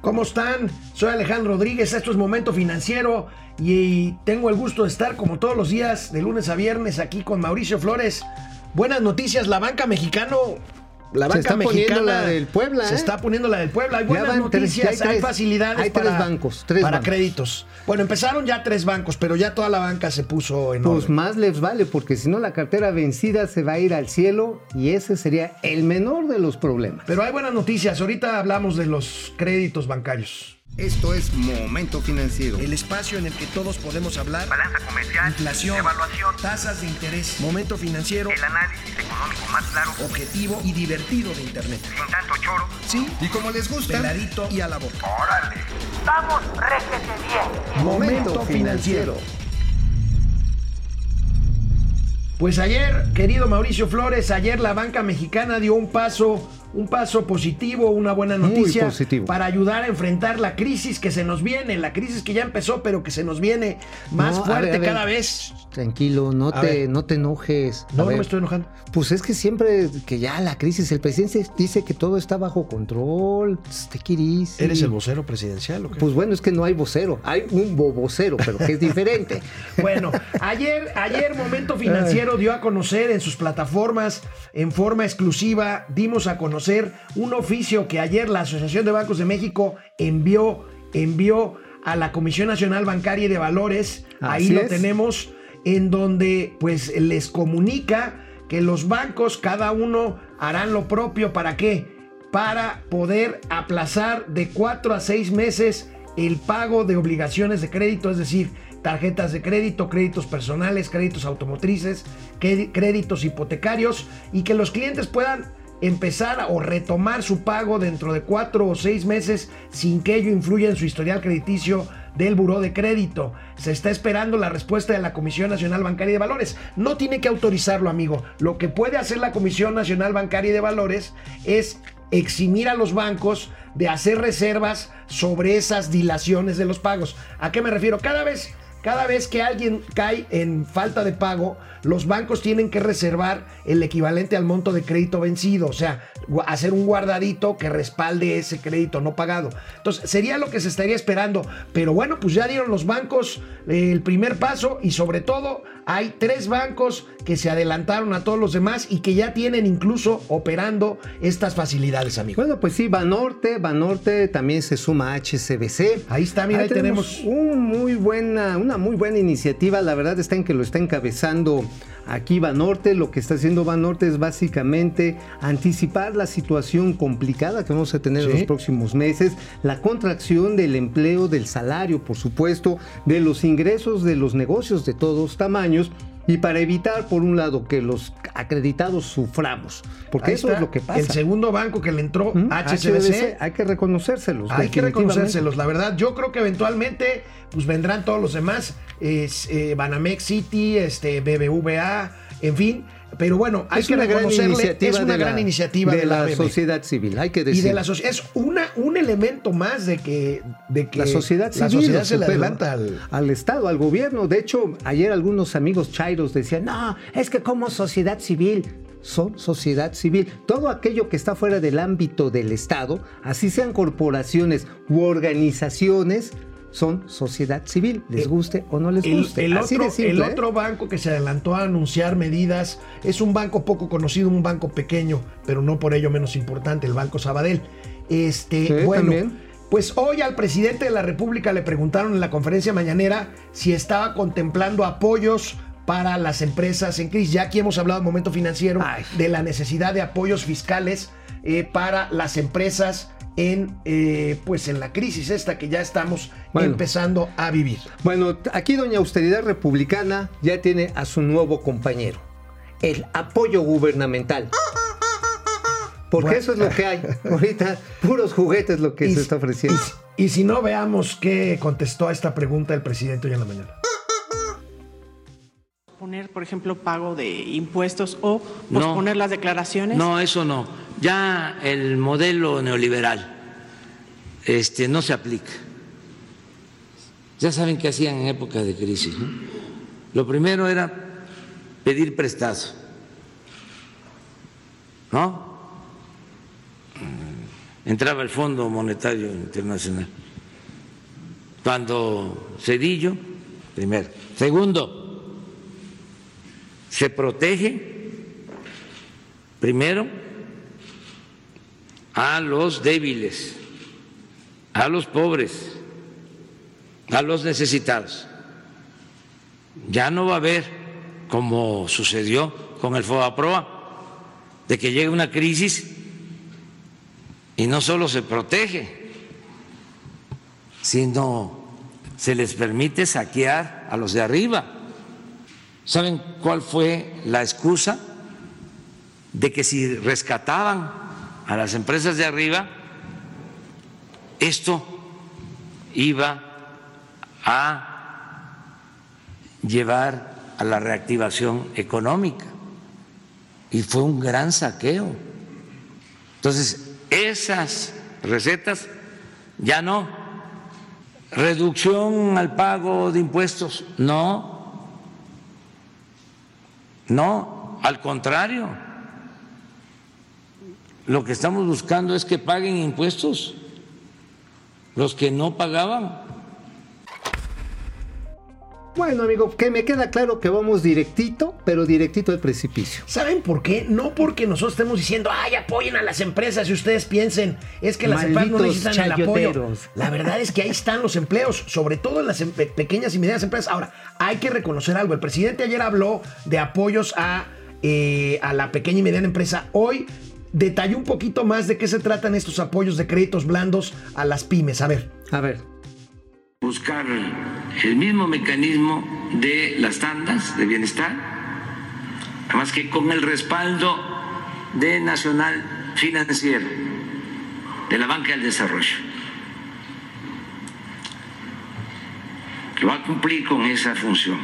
¿Cómo están? Soy Alejandro Rodríguez, esto es Momento Financiero y tengo el gusto de estar como todos los días, de lunes a viernes, aquí con Mauricio Flores. Buenas noticias, la banca mexicano la banca se está poniendo la del Puebla. Se ¿eh? está poniendo la del Puebla. Hay buenas van noticias, hay, facilidades hay tres para, bancos, tres para bancos. créditos. Bueno, empezaron ya tres bancos, pero ya toda la banca se puso en Pues orden. más les vale, porque si no la cartera vencida se va a ir al cielo y ese sería el menor de los problemas. Pero hay buenas noticias. Ahorita hablamos de los créditos bancarios. Esto es Momento Financiero. El espacio en el que todos podemos hablar. balanza comercial, Inflación, evaluación, tasas de interés, momento financiero, el análisis económico más claro, objetivo y divertido de Internet. sin tanto choro. Sí, Y como les gusta, peladito y a la boca. ¡Órale! ¡Vamos, réjete bien! Momento financiero. Pues ayer, querido Mauricio Flores, ayer la banca mexicana dio un paso, un paso positivo, una buena noticia para ayudar a enfrentar la crisis que se nos viene, la crisis que ya empezó, pero que se nos viene más No, a fuerte ver, a ver. cada vez. Tranquilo, no A te, ver. no te enojes. No, me estoy enojando. Pues es que siempre que ya la crisis, el presidente dice que todo está bajo control. Take it easy. ¿Eres el vocero presidencial o qué? Pues bueno, es que no hay vocero, hay un bobocero, pero que es diferente. Bueno, ayer, ayer Momento Financiero dio a conocer en sus plataformas, en forma exclusiva, dimos a conocer un oficio que ayer la Asociación de Bancos de México envió, envió a la Comisión Nacional Bancaria y de Valores. Ahí lo es. tenemos, en donde pues les comunica que los bancos, cada uno harán lo propio. ¿Para qué? Para poder aplazar de cuatro a seis meses el pago de obligaciones de crédito, es decir, tarjetas de crédito, créditos personales, créditos automotrices, créditos hipotecarios y que los clientes puedan empezar o retomar su pago dentro de cuatro o seis meses sin que ello influya en su historial crediticio del buró de crédito. Se está esperando la respuesta de la Comisión Nacional Bancaria de Valores. No tiene que autorizarlo, amigo. Lo que puede hacer la Comisión Nacional Bancaria y de Valores es eximir a los bancos de hacer reservas sobre esas dilaciones de los pagos. ¿A qué me refiero? Cada vez cada vez que alguien cae en falta de pago, los bancos tienen que reservar el equivalente al monto de crédito vencido, o sea, hacer un guardadito que respalde ese crédito no pagado. Entonces, sería lo que se estaría esperando. Pero bueno, pues ya dieron los bancos eh, el primer paso y sobre todo hay tres bancos que se adelantaron a todos los demás y que ya tienen incluso operando estas facilidades, amigo. Bueno, pues sí, Banorte, Banorte también se suma a HCBC. Ahí está, mira, ahí tenemos- un muy buena, una muy buena iniciativa. La verdad está en que lo está encabezando aquí Banorte. Lo que está haciendo Banorte es básicamente anticipar la situación complicada que vamos a tener en los próximos meses, la contracción del empleo, del salario, por supuesto, de los ingresos de los negocios de todos tamaños. Y para evitar, por un lado, que los acreditados suframos, porque Ahí eso está, es lo que pasa. El segundo banco que le entró, ¿Mm? HCBC, hay que reconocérselos. Hay que reconocérselos, la verdad. Yo creo que eventualmente pues vendrán todos los demás. Es, eh, Banamex City, este, BBVA, en fin. Pero bueno, hay Es que una gran reconocerle. iniciativa. Es una gran la- iniciativa de, la, sociedad civil, hay que Y decir. de la soci- es una, un elemento más de que, de que la sociedad civil. la sociedad lo se le adelanta al, al Estado, al gobierno. De hecho, ayer algunos amigos chairos decían, no, es que como sociedad civil. Son sociedad civil. Todo aquello que está fuera del ámbito del Estado, así sean corporaciones u organizaciones, son sociedad civil, les guste o no les El, guste. el Así otro, de simple, el ¿eh? otro banco que se adelantó a anunciar medidas es un banco poco conocido, un banco pequeño, pero no por ello menos importante, el Banco Sabadell. Este, Sí, bueno, también. pues hoy al presidente de la República le preguntaron en la conferencia mañanera si estaba contemplando apoyos para las empresas en crisis. Ya aquí hemos hablado en momento financiero Ay. de la necesidad de apoyos fiscales eh, para las empresas en eh, pues en la crisis esta que ya estamos Bueno. empezando a vivir. Bueno, aquí Doña Austeridad Republicana ya tiene a su nuevo compañero, el apoyo gubernamental. Porque Bueno. eso es lo que hay. Ahorita, puros juguetes lo que Y se está ofreciendo. Y, y si no, veamos qué contestó a esta pregunta el presidente hoy en la mañana. Por ejemplo, pago de impuestos o No. posponer las declaraciones. No, eso no. Ya el modelo neoliberal este, no se aplica. Ya saben qué hacían en época de crisis. ¿no? Lo primero era pedir prestado. ¿No? entraba el Fondo Monetario Internacional. Cuando Cedillo, primero. Segundo, se protege primero a los débiles, a los pobres, a los necesitados. Ya no va a haber, como sucedió con el FOBAPROA, de que llegue una crisis y no solo se protege, sino se les permite saquear a los de arriba. ¿Saben cuál fue la excusa? De que si rescataban a las empresas de arriba, esto iba a llevar a la reactivación económica. Y fue un gran saqueo. Entonces, esas recetas ya no. Reducción al pago de impuestos, no. No, al contrario. Lo que estamos buscando es que paguen impuestos los que no pagaban. Bueno, amigo, que me queda claro que vamos directito, pero directito al precipicio. ¿Saben por qué? No porque nosotros estemos diciendo, ay, apoyen a las empresas y ustedes piensen, es que las empresas no necesitan el apoyo. chayoteros. La verdad es que ahí están los empleos, sobre todo en las em- pe- pequeñas y medianas empresas. Ahora, hay que reconocer algo. El presidente ayer habló de apoyos a, eh, a la pequeña y mediana empresa. Hoy detalló un poquito más de qué se tratan estos apoyos de créditos blandos a las pymes. A ver. A ver, buscar el mismo mecanismo de las tandas de bienestar, además que con el respaldo de Nacional Financiero, de la Banca del Desarrollo, que va a cumplir con esa función.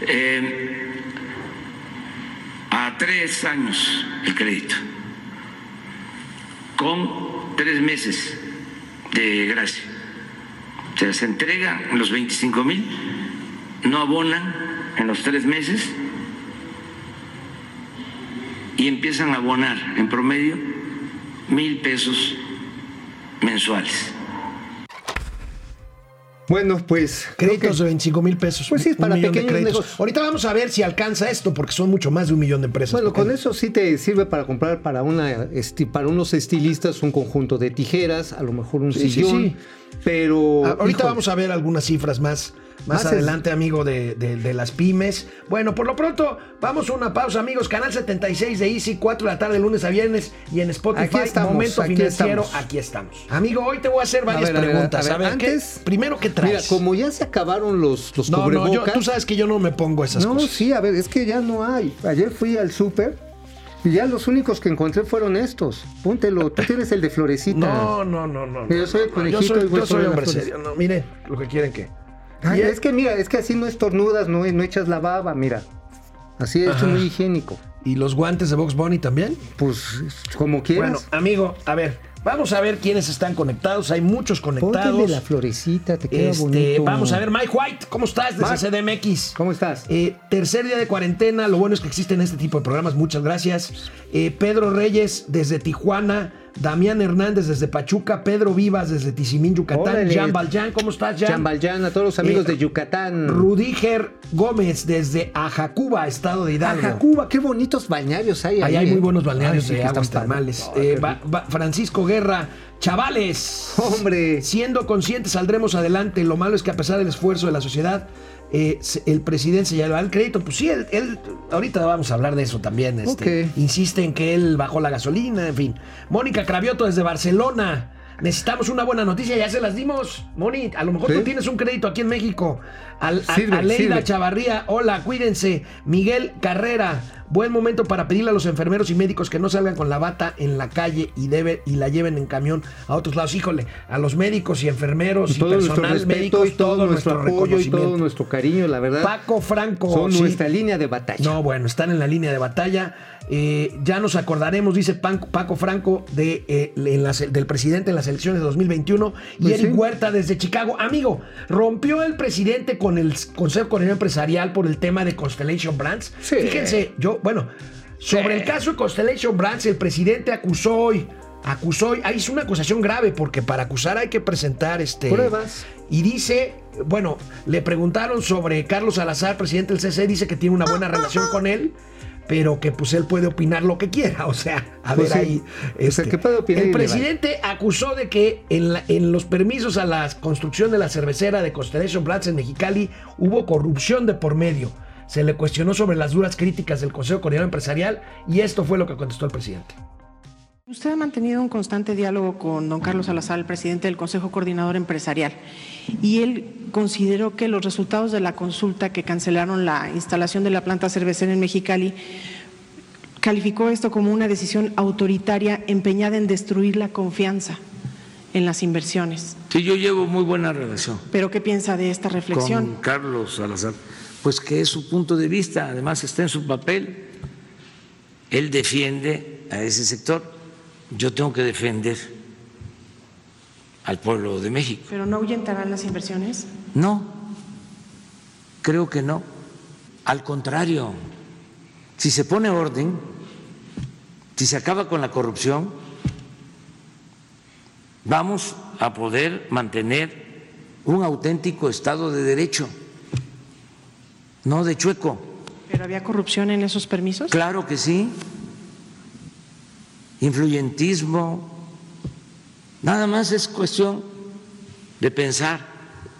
Eh, a tres años el crédito, con tres meses de gracia. O sea, se entrega en los 25 mil, no abonan en los tres meses y empiezan a abonar en promedio mil pesos mensuales. Bueno, pues. Créditos que- de 25 mil pesos. Pues sí, es para pequeños negocios. Ahorita vamos a ver si alcanza esto, porque son mucho más de un millón de empresas. Bueno, con eso sí te sirve para comprar para una esti- para unos estilistas un conjunto de tijeras, a lo mejor un Sí, sí, sillón, sí. pero Ah, Ahorita vamos a ver algunas cifras más, más, adelante, amigo, de, de- de las pymes. Bueno, por lo pronto, vamos a una pausa, amigos. Canal 76 de Easy, 4 de la tarde, lunes a viernes, y en Spotify, Aquí estamos, Momento aquí Financiero, estamos. aquí estamos. Amigo, hoy te voy a hacer varias A ver, a ver, preguntas. a ver, ver, ¿qué- antes- primero, ¿qué Mira, traes? como ya se acabaron los los no, no, yo- cubrebocas. tú sabes que yo no me pongo esas no, cosas. sí, a ver, es que ya no hay. Ayer fui al súper y ya los únicos que encontré fueron estos. Póntelo, tú tienes el de florecita. No, no, no, no. Yo no, soy el no, conejito Yo soy, y yo soy hombre serio. No, mire, lo que quieren que. Ay, es que mira, es que así no estornudas, no, no echas la baba, mira. Así es muy higiénico. ¿Y los guantes de Box Bunny también? Pues como quieras. Bueno, amigo, a ver, vamos a ver quiénes están conectados. Hay muchos Póntele conectados. la florecita, te queda Este, bonito. vamos a ver, Mike White, ¿cómo estás desde. CDMX? ¿Cómo estás? Eh, tercer día de cuarentena, lo bueno es que existen este tipo de programas, muchas gracias. Eh, Pedro Reyes desde Tijuana, Damián Hernández desde Pachuca, Pedro Vivas desde Tizimín, Yucatán, Órale. Jan Valjean, ¿cómo estás, Jan? Jan Valjean, a todos los amigos Eh, de Yucatán. Rudiger Gómez desde Ajacuba, estado de Hidalgo. Jacuba, qué bonitos balnearios hay Ahí ahí. hay eh. muy buenos balnearios Ay, sí, de aguas termales. Eh, Francisco Guerra, chavales. Hombre. Siendo conscientes saldremos adelante. Lo malo es que a pesar del esfuerzo de la sociedad, eh, el presidente se lleva el crédito. Pues sí, él, él- ahorita vamos a hablar de eso también. Este. Insiste en que él bajó la gasolina, en fin. Mónica Cravioto desde Barcelona. Necesitamos una buena noticia, ya se las dimos. Moni, a lo mejor Sí. tú tienes un crédito aquí en México. Al, a- Sirve, Aleida sirve. Chavarría, hola, cuídense. Miguel Carrera, buen momento para pedirle a los enfermeros y médicos que no salgan con la bata en la calle y, debe, y la lleven en camión a otros lados. Híjole, a los médicos y enfermeros y todo nuestro personal respeto médico y todo, nuestro apoyo y todo nuestro cariño, la verdad. Paco Franco. son sí. nuestra línea de batalla. No, bueno, están en la línea de batalla. Eh, ya nos acordaremos, dice Paco Franco, de, eh, en del presidente en las elecciones de 2021. Y Pues Eric sí. Huerta desde Chicago. Amigo, rompió el presidente con el Consejo Coordinador Empresarial por el tema de Constellation Brands. Sí. Fíjense, yo, bueno, sobre el caso de Constellation Brands, el presidente acusó hoy acusó, ahí hizo una acusación grave porque para acusar hay que presentar este Pruebas. Y dice, bueno, le preguntaron sobre Carlos Salazar, presidente del CC, dice que tiene una buena relación con él, pero que pues él puede opinar lo que quiera, o sea, a Pues ver sí. ahí. Este, que puede opinar el presidente acusó de que en, la- en los permisos a la construcción de la cervecera de Constellation Brands en Mexicali hubo corrupción de por medio. Se le cuestionó sobre las duras críticas del Consejo Coordinador Empresarial y esto fue lo que contestó el presidente. Usted ha mantenido un constante diálogo con don Carlos Salazar, el presidente del Consejo Coordinador Empresarial, y él consideró que los resultados de la consulta que cancelaron la instalación de la planta cervecera en Mexicali calificó esto como una decisión autoritaria empeñada en destruir la confianza en las inversiones. Sí, yo llevo muy buena relación ¿Pero qué piensa de esta reflexión? con Carlos Salazar. Pues que es su punto de vista, además está en su papel. Él defiende a ese sector, yo tengo que defender al pueblo de México. ¿Pero no ahuyentarán las inversiones? No, creo que no. Al contrario, si se pone orden, si se acaba con la corrupción, vamos a poder mantener un auténtico Estado de Derecho, no de chueco. ¿Pero había corrupción en esos permisos? Claro que sí. Influyentismo. Nada más es cuestión de pensar,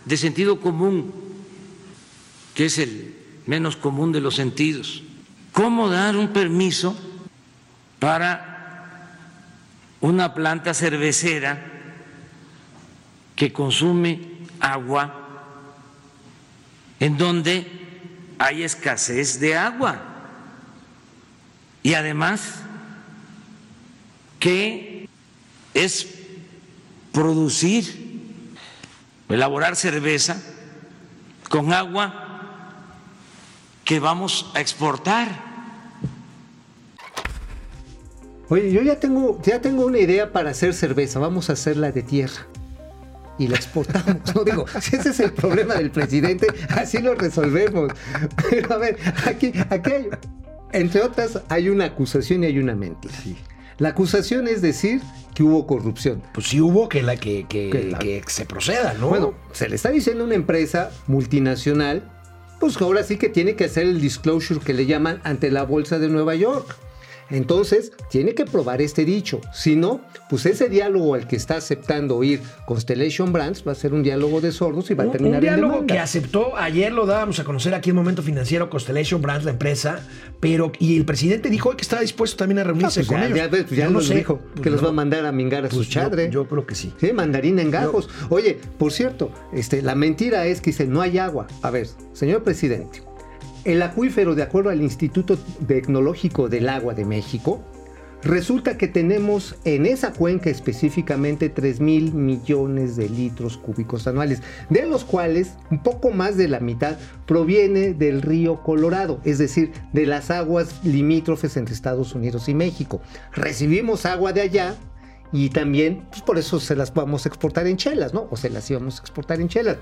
de sentido común, que es el menos común de los sentidos. ¿Cómo dar un permiso para una planta cervecera que consume agua en donde hay escasez de agua? Y además que es producir, elaborar cerveza con agua que vamos a exportar. Oye, yo ya tengo, ya tengo una idea para hacer cerveza. Vamos a hacerla de tierra. Y la exportamos. No digo, si ese es el problema del presidente, así lo resolvemos. Pero a ver, aquí, aquí hay, entre otras, hay una acusación y hay una mentira. La acusación es decir que hubo corrupción. Pues sí hubo que, la, que, que, Que la- que se proceda, ¿no? Bueno, se le está diciendo a una empresa multinacional, pues ahora sí que tiene que hacer el disclosure que le llaman ante la Bolsa de Nueva York. Entonces, tiene que probar este dicho. Si no, pues ese diálogo al que está aceptando oír Constellation Brands va a ser un diálogo de sordos y va a terminar un diálogo en que aceptó, ayer lo dábamos a conocer aquí en Momento Financiero, Constellation Brands, la empresa, pero y el presidente dijo que está dispuesto también a Ah, reunirse pues con ya, ellos. ya pues ya no nos sé, dijo pues que los va a mandar a mingar a Pues su yo- chadre. Yo, creo que sí. Sí, mandarina en gajos. Oye, por cierto, este, la mentira es que dice no hay agua. A ver, señor presidente, el acuífero, de acuerdo al Instituto Tecnológico del Agua de México, resulta que tenemos en esa cuenca específicamente 3 mil millones de litros cúbicos anuales, de los cuales un poco más de la mitad proviene del río Colorado, es decir, de las aguas limítrofes entre Estados Unidos y México. Recibimos agua de allá y también, pues por eso se las vamos a exportar en chelas, ¿no? O se las íbamos a exportar en chelas.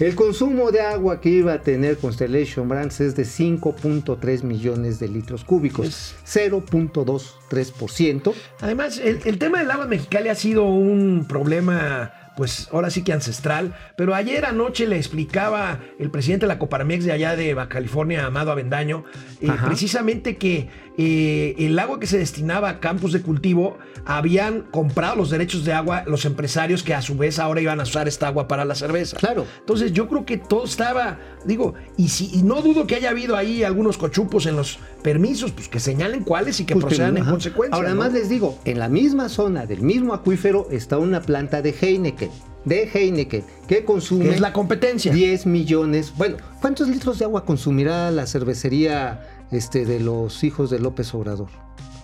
El consumo de agua que iba a tener Constellation Brands es de 5.3 millones de litros cúbicos, 0.23%. Además, el, el tema del agua en Mexicali ha sido un problema, pues ahora sí que ancestral, pero ayer anoche le explicaba el presidente de la Coparmex de allá de Baja California, Amado Avendaño, eh, precisamente que eh, el agua que se destinaba a campos de cultivo habían comprado los derechos de agua los empresarios que a su vez ahora iban a usar esta agua para la cerveza. Claro. Entonces yo creo que todo estaba, digo, y si y no dudo que haya habido ahí algunos cochupos en los permisos, pues que señalen cuáles y que Pues, procedan en ajá. consecuencia. Ahora ¿no? más les digo, en la misma zona del mismo acuífero está una planta de Heineken, de Heineken, que consume es la competencia. 10 millones. Bueno, ¿cuántos litros de agua consumirá la cervecería este, de los hijos de López Obrador?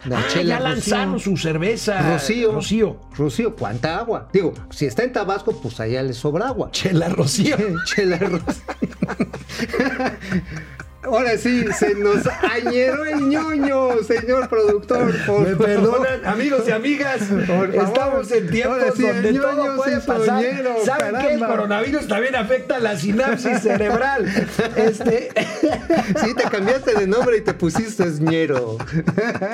La Ah, Chela ya lanzaron Rocío. su cerveza. Rocío. Rocío. Rocío, ¿cuánta agua? Digo, si está en Tabasco, pues allá le sobra agua. Chela Rocío. Chela Rocío. ahora sí, se nos añeró el ñoño, señor productor. por Me perdonan, amigos y amigas. Por. Estamos en tiempos sí, donde todo ñoño puede pasar. soñero, ¿Saben que el caramba. coronavirus también afecta la sinapsis cerebral? Este, Sí, te cambiaste de nombre y te pusiste ñero.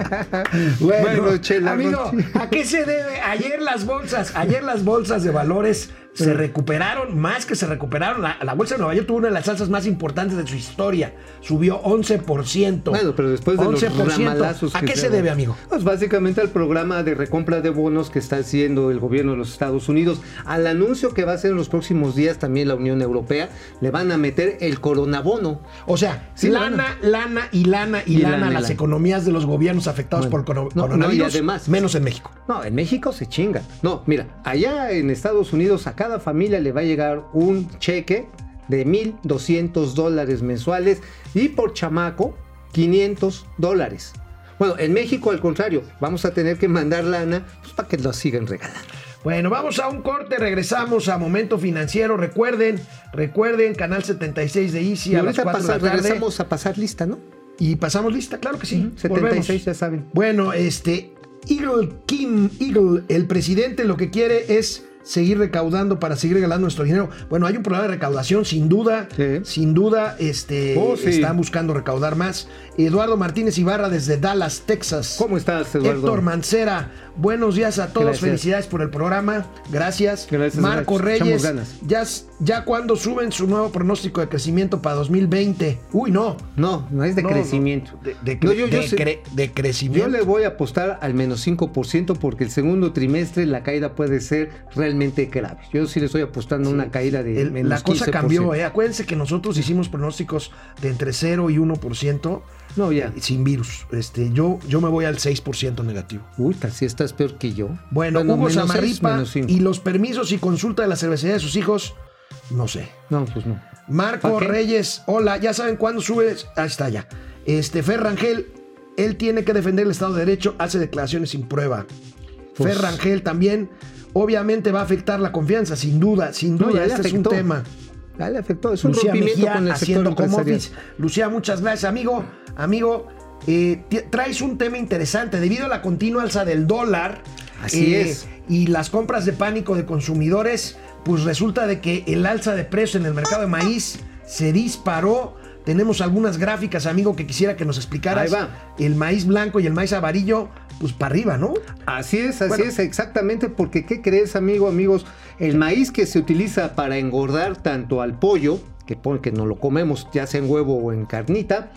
bueno, Chela, amigo, ¿a qué se debe? Ayer las bolsas, ayer las bolsas de valores se recuperaron, más que se recuperaron. La, la bolsa de Nueva York tuvo una de las alzas más importantes de su historia. Subió 11%. Bueno, pero después de los 11%. ramalazos ¿A qué se debe, amigo? Pues básicamente al programa de recompra de bonos que está haciendo el gobierno de los Estados Unidos. Al anuncio que va a hacer en los próximos días también la Unión Europea, le van a meter el coronabono. O sea, Sí, lana, lana y lana y, Y lana, lana las lana. economías de los gobiernos afectados Bueno, por coro- no, no, coronavirus, y además- menos en México. No, en México se chingan. No, mira, allá en Estados Unidos a cada familia le va a llegar un cheque de 1.200 dólares mensuales y por chamaco 500 dólares. Bueno, en México al contrario, vamos a tener que mandar lana pues, para que lo sigan regalando. Bueno, vamos a un corte, regresamos a Momento Financiero. Recuerden, recuerden, Canal 76 de Easy Y a las ahorita 4 de la tarde. regresamos a pasar lista, ¿no? Y pasamos lista, claro que sí. Ujú, 76 volvemos. ya saben. Bueno, este, Eagle Kim Eagle, el presidente lo que quiere es seguir recaudando para seguir regalando nuestro dinero. Bueno, hay un problema de recaudación, sin duda, Sí. sin duda, este, Oh, sí. están buscando recaudar más. Eduardo Martínez Ibarra desde Dallas, Texas. ¿Cómo estás, Eduardo? Héctor Mancera, buenos días a todos, Gracias. felicidades por el programa, gracias. Gracias, Marco Reyes, ganas. ya, ya cuando suben su nuevo pronóstico de crecimiento para 2020. Uy, no. No, no es de No, crecimiento. no, De, de No, cre- yo- yo de sé- cre- de crecimiento. Yo le voy a apostar al menos 5% porque el segundo trimestre la caída puede ser realmente grave. Yo sí le estoy apostando a una caída de El- menos la cosa 15%. cambió, ¿eh? Acuérdense que nosotros hicimos pronósticos de entre 0 y 1% No, ya. eh, sin virus. Este, yo, yo me voy al 6% negativo. Uy, si estás peor que yo. Bueno, Hugo menos seis, Samarripa y los permisos y consulta de la cervecería de sus hijos, no sé. No, pues no. Marco. Reyes, hola, ya saben cuándo subes. Ahí está ya. Este, Fer Rangel, él tiene que defender el Estado de Derecho, hace declaraciones sin prueba. Pues- Fer Rangel también, obviamente va a afectar la confianza, sin duda, sin duda, este es un tema. Ya le afectó. Es un Lucía rompimiento Mejía con el sector haciendo home office. Lucía, muchas gracias, amigo. Amigo, eh, traes un tema interesante. Debido a la continua alza del dólar Así eh, es. y las compras de pánico de consumidores, pues resulta de que el alza de precios en el mercado de maíz se disparó. Tenemos algunas gráficas, amigo, que quisiera que nos explicaras. Ahí va. El maíz blanco y el maíz amarillo, pues para arriba, ¿no? Así es, así Bueno. es, exactamente, porque ¿qué crees, amigo, amigos? El maíz que se utiliza para engordar tanto al pollo, que, que no lo comemos ya sea en huevo o en carnita,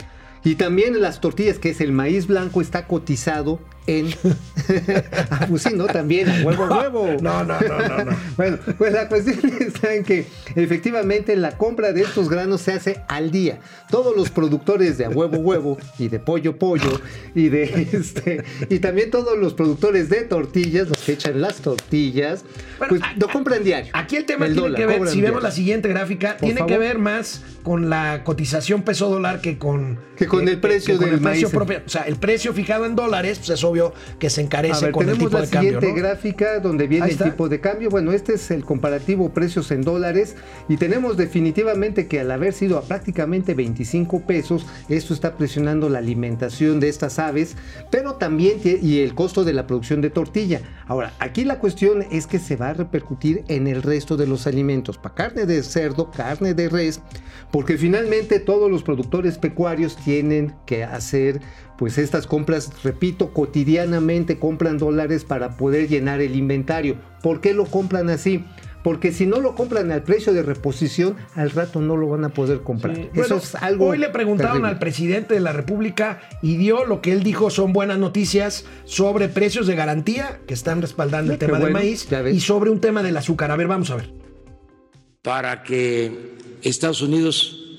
y también las tortillas, que es el maíz blanco, está cotizado en... ah, pues sí, ¿no? También, a huevo, huevo. No, no, no, no, no. Bueno, pues la cuestión está en que efectivamente la compra de estos granos se hace al día. Todos los productores de a huevo huevo y de pollo pollo y de este y también todos los productores de tortillas, los que echan las tortillas, Bueno, pues a- lo compran diario. Aquí el tema El tiene dólar, que ver, si vemos la siguiente gráfica, Por tiene que ver más con la cotización peso dólar que con Que con el precio con del el precio maíz. propio. O sea, el precio fijado en dólares, pues es obvio que se encarece ver, con el tenemos tipo la de cambio. siguiente ¿no? gráfica donde viene el tipo de cambio. Bueno, este es el comparativo precios en dólares y tenemos definitivamente que al haber sido a prácticamente 25 pesos, esto está presionando la alimentación de estas aves, pero también y el costo de la producción de tortilla. Ahora, aquí la cuestión es que se va a repercutir en el resto de los alimentos, para carne de cerdo, carne de res, porque finalmente todos los productores pecuarios tienen que hacer pues estas compras, repito, cotidianamente compran dólares para poder llenar el inventario. ¿Por qué lo compran así? Porque si no lo compran al precio de reposición, al rato no lo van a poder comprar. Sí. Eso Bueno, es algo. Hoy le preguntaron terrible. al presidente de la República y dio lo que él dijo son buenas noticias sobre precios de garantía que están respaldando el Qué tema del maíz y sobre un tema del azúcar. A ver, vamos a ver. para que Estados Unidos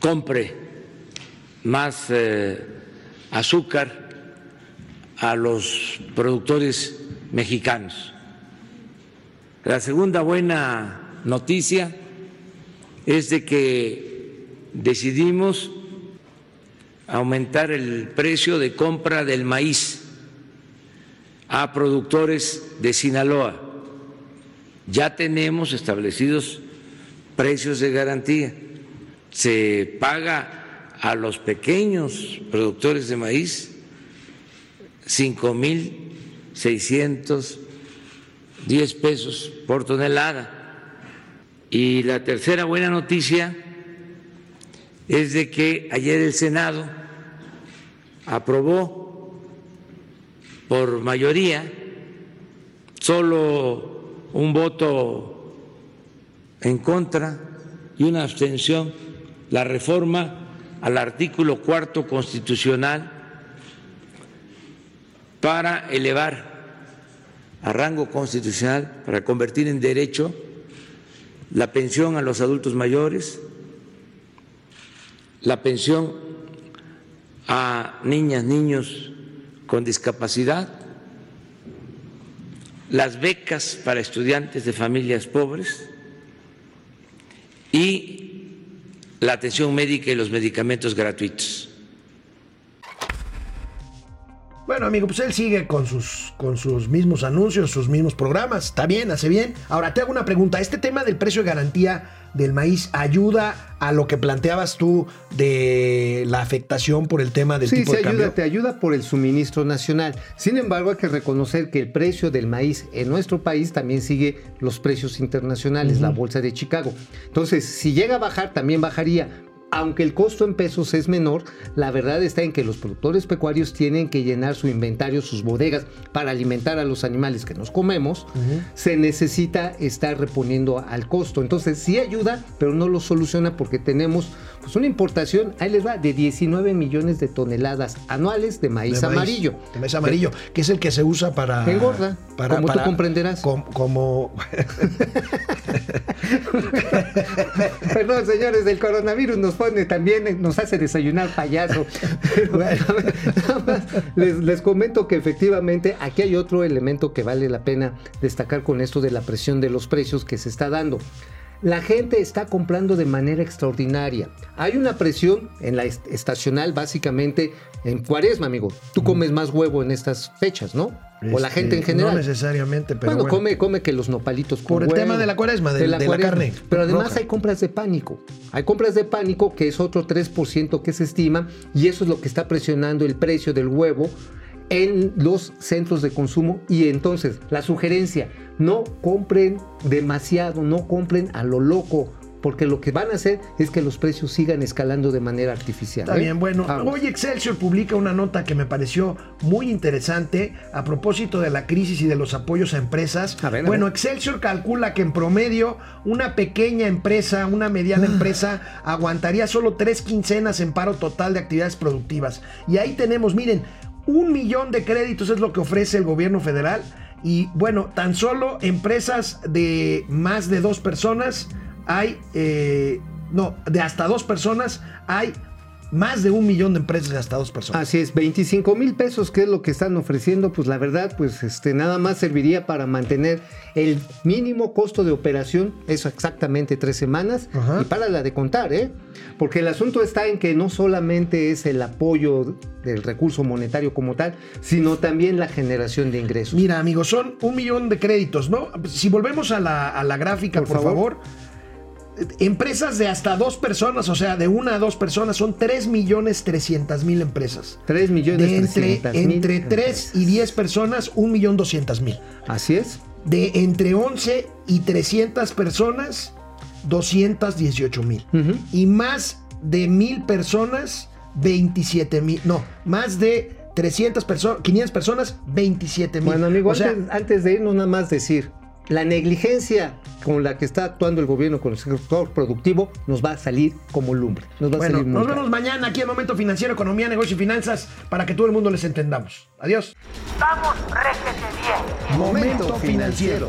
compre más eh, azúcar a los productores mexicanos. La segunda buena noticia es de que decidimos aumentar el precio de compra del maíz a productores de Sinaloa ya tenemos establecidos precios de garantía. Se paga a los pequeños productores de maíz 5.610 pesos por tonelada. Y la tercera buena noticia es de que ayer el Senado aprobó por mayoría, solo un voto en contra y una abstención, la reforma al artículo cuarto constitucional para elevar a rango constitucional, para convertir en derecho la pensión a los adultos mayores, la pensión a niñas, niños con discapacidad, las becas para estudiantes de familias pobres y la atención médica y los medicamentos gratuitos. Bueno, amigo, pues él sigue con sus, con sus mismos anuncios, sus mismos programas. Está bien, hace bien. Ahora te hago una pregunta. ¿Este tema del precio de garantía del maíz ayuda a lo que planteabas tú de la afectación por el tema del Sí, tipo sí de ayuda, cambio? te ayuda por el suministro nacional. Sin embargo, hay que reconocer que el precio del maíz en nuestro país también sigue los precios internacionales, la bolsa de Chicago. Entonces, si llega a bajar, también bajaría. Aunque el costo en pesos es menor, la verdad está en que los productores pecuarios tienen que llenar su inventario, sus bodegas, para alimentar a los animales que nos comemos. Se necesita estar reponiendo al costo. Entonces, sí ayuda, pero no lo soluciona porque tenemos pues, una importación, ahí les va, de 19 millones de toneladas anuales de maíz, De maíz, amarillo. de maíz amarillo, que es el que se usa para. Engorda, como tú comprenderás. com- como. Perdón, señores, el coronavirus nos pone también, nos hace desayunar payaso. Pero, Bueno. nada más les, les comento que efectivamente aquí hay otro elemento que vale la pena destacar con esto de la presión de los precios que se está dando. La gente está comprando de manera extraordinaria. Hay una presión en la est- estacional, básicamente en cuaresma, amigo. Tú comes más huevo en estas fechas, ¿no? O la Este, gente en general. No necesariamente, pero. bueno, bueno. come, come que los nopalitos Por el huevo, tema de la cuaresma, de- de la carne Pero además roja. hay compras de pánico. Hay compras de pánico que es otro 3% que se estima y eso es lo que está presionando el precio del huevo en los centros de consumo y entonces la sugerencia, no compren demasiado, no compren a lo loco, porque lo que van a hacer es que los precios sigan escalando de manera artificial. Está ¿eh? bien, bueno, hoy Excelsior publica una nota que me pareció muy interesante a propósito de la crisis y de los apoyos a empresas. A ver, a bueno, ver. Excelsior calcula que en promedio una pequeña empresa, una mediana Ah. empresa, aguantaría solo tres quincenas en paro total de actividades productivas. Y ahí tenemos, miren, un millón de créditos es lo que ofrece el gobierno federal. Y bueno, tan solo empresas de más de dos personas hay, eh, no, de hasta dos personas hay más de un millón de empresas hasta dos personas. Así es, 25 mil pesos, que es lo que están ofreciendo, pues la verdad, pues este, nada más serviría para mantener el mínimo costo de operación, eso exactamente tres semanas, Ajá. y para la de contar, ¿eh? Porque el asunto está en que no solamente es el apoyo del recurso monetario como tal, sino también la generación de ingresos. Mira, amigos, son un millón de créditos, ¿no? Si volvemos a la, a la gráfica, por, Por favor. favor. Empresas de hasta dos personas, o sea, de una a dos personas, son 3 millones 300 mil empresas. 3 millones De entre, 300 mil entre 3 y 10 personas, 1 millón 200 mil. Así es. De entre 11 y 300 personas, 218 mil. Ujú. Y más de mil personas, 27 mil. No, más de 300 personas, 500 personas, 27 mil. Bueno, amigo, o sea, antes, antes de irnos, nada más decir, la negligencia con la que está actuando el gobierno con el sector productivo nos va a salir como lumbre. Nos va a salir nos vemos mañana aquí en Momento Financiero, Economía, Negocio y Finanzas para que todo el mundo les entendamos. Adiós. Vamos, réjete bien. Momento Financiero.